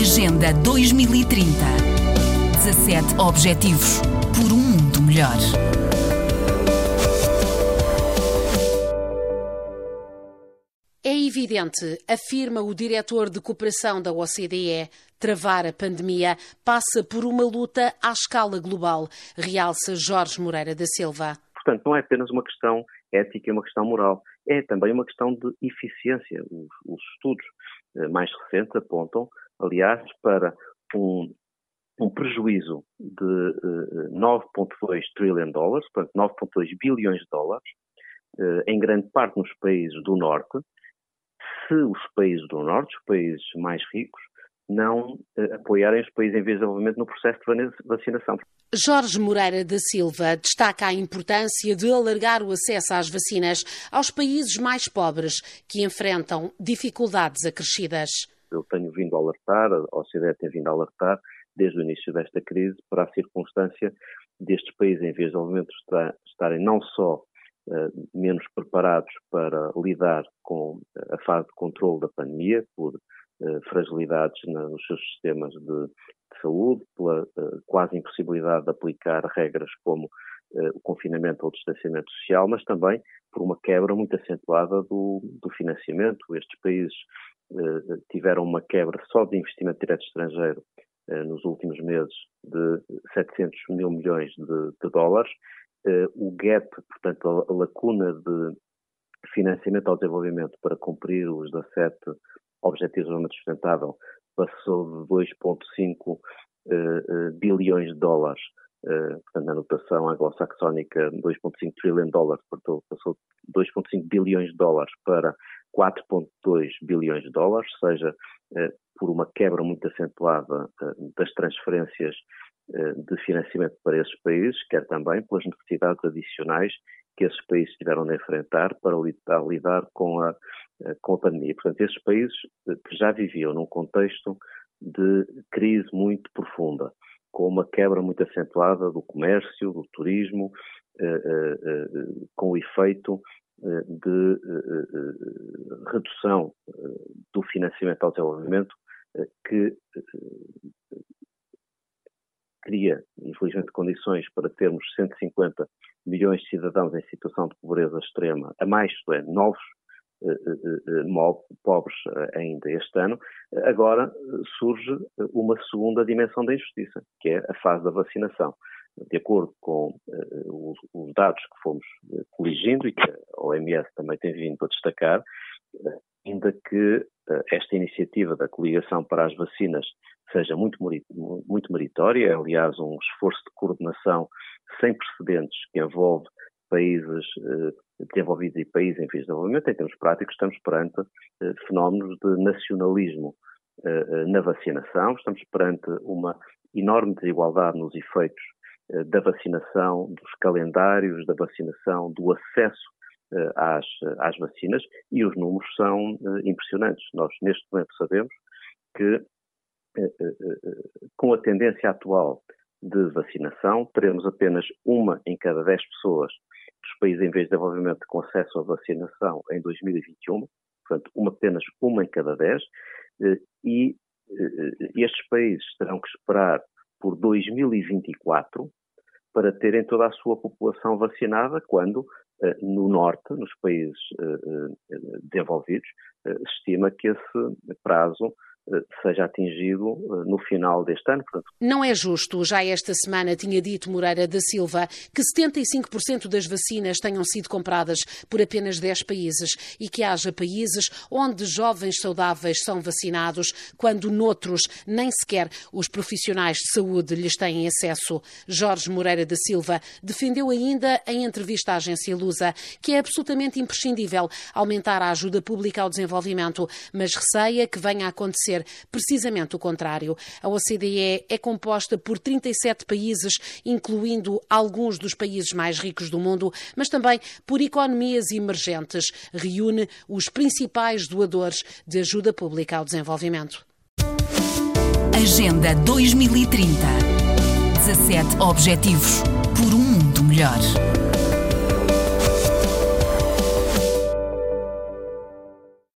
Agenda 2030. 17 Objetivos por um mundo melhor. É evidente, afirma o diretor de cooperação da OCDE, travar a pandemia passa por uma luta à escala global, realça Jorge Moreira da Silva. Portanto, não é apenas uma questão ética, é uma questão moral, é também uma questão de eficiência. Os, os estudos eh, mais recentes apontam, aliás, para um, um prejuízo de uh, 9,2 trilhões de dólares, portanto 9,2 bilhões de dólares, uh, em grande parte nos países do Norte, se os países do Norte, os países mais ricos, não uh, apoiarem os países em vez de desenvolvimento no processo de vacinação. Jorge Moreira da Silva destaca a importância de alargar o acesso às vacinas aos países mais pobres que enfrentam dificuldades acrescidas. Eu tenho vindo a alertar, a OCDE tem vindo a alertar, desde o início desta crise, para a circunstância destes países em vez de desenvolvimento estarem não só uh, menos preparados para lidar com a fase de controle da pandemia, por fragilidades na, nos seus sistemas de, de saúde, pela uh, quase impossibilidade de aplicar regras como o confinamento ou o distanciamento social, mas também por uma quebra muito acentuada do, do financiamento. Estes países tiveram uma quebra só de investimento direto estrangeiro nos últimos meses de 700 mil milhões de, de dólares. O gap, portanto, a lacuna de financiamento ao desenvolvimento para cumprir os 17 Objetivos de Desenvolvimento Sustentável passou de 2,5 uh, uh, bilhões de dólares, uh, portanto, na notação anglo-saxónica, 2,5 trilhões de dólares, portanto, passou de 2,5 bilhões de dólares para 4,2 bilhões de dólares, seja por uma quebra muito acentuada das transferências de financiamento para esses países, quer também pelas necessidades adicionais que esses países tiveram de enfrentar para lidar, com, a, eh, com a pandemia. Portanto, esses países eh, que já viviam num contexto de crise muito profunda, com uma quebra muito acentuada do comércio, do turismo, eh, com o efeito de redução do financiamento ao desenvolvimento que cria, infelizmente, condições para termos 150 milhões de cidadãos em situação de pobreza extrema, a mais, isto é, novos eh, eh, eh, pobres ainda este ano, agora surge uma segunda dimensão da injustiça, que é a fase da vacinação. De acordo com os dados que fomos coligindo e que a OMS também tem vindo a destacar, ainda que esta iniciativa da coligação para as vacinas seja muito, muito meritória, é, aliás, um esforço de coordenação sem precedentes que envolve países eh, desenvolvidos e países em de desenvolvimento, em termos práticos, estamos perante eh, fenómenos de nacionalismo eh, eh na vacinação, estamos perante uma enorme desigualdade nos efeitos eh, da vacinação, dos calendários da vacinação, do acesso eh, às, às vacinas e os números são impressionantes. Nós, neste momento, sabemos que eh, eh, eh, com a tendência atual de vacinação, teremos apenas uma em cada dez pessoas dos países em vez de desenvolvimento com acesso à vacinação em 2021, portanto, uma, apenas uma em cada dez, e estes países terão que esperar por 2024 para terem toda a sua população vacinada, quando no norte, nos países desenvolvidos, se estima que esse prazo seja atingido eh, no final deste ano. Portanto. Não é justo. Já esta semana tinha dito Moreira da Silva que 75% das vacinas tenham sido compradas por apenas 10 países e que haja países onde jovens saudáveis são vacinados, quando noutros nem sequer os profissionais de saúde lhes têm acesso. Jorge Moreira da Silva defendeu ainda em entrevista à agência Lusa que é absolutamente imprescindível aumentar a ajuda pública ao desenvolvimento, mas receia que venha a acontecer precisamente o contrário. A OCDE é composta por 37 países, incluindo alguns dos países mais ricos do mundo, mas também por economias emergentes. Reúne os principais doadores de ajuda pública ao desenvolvimento. Agenda 2030 17 Objetivos por um mundo melhor.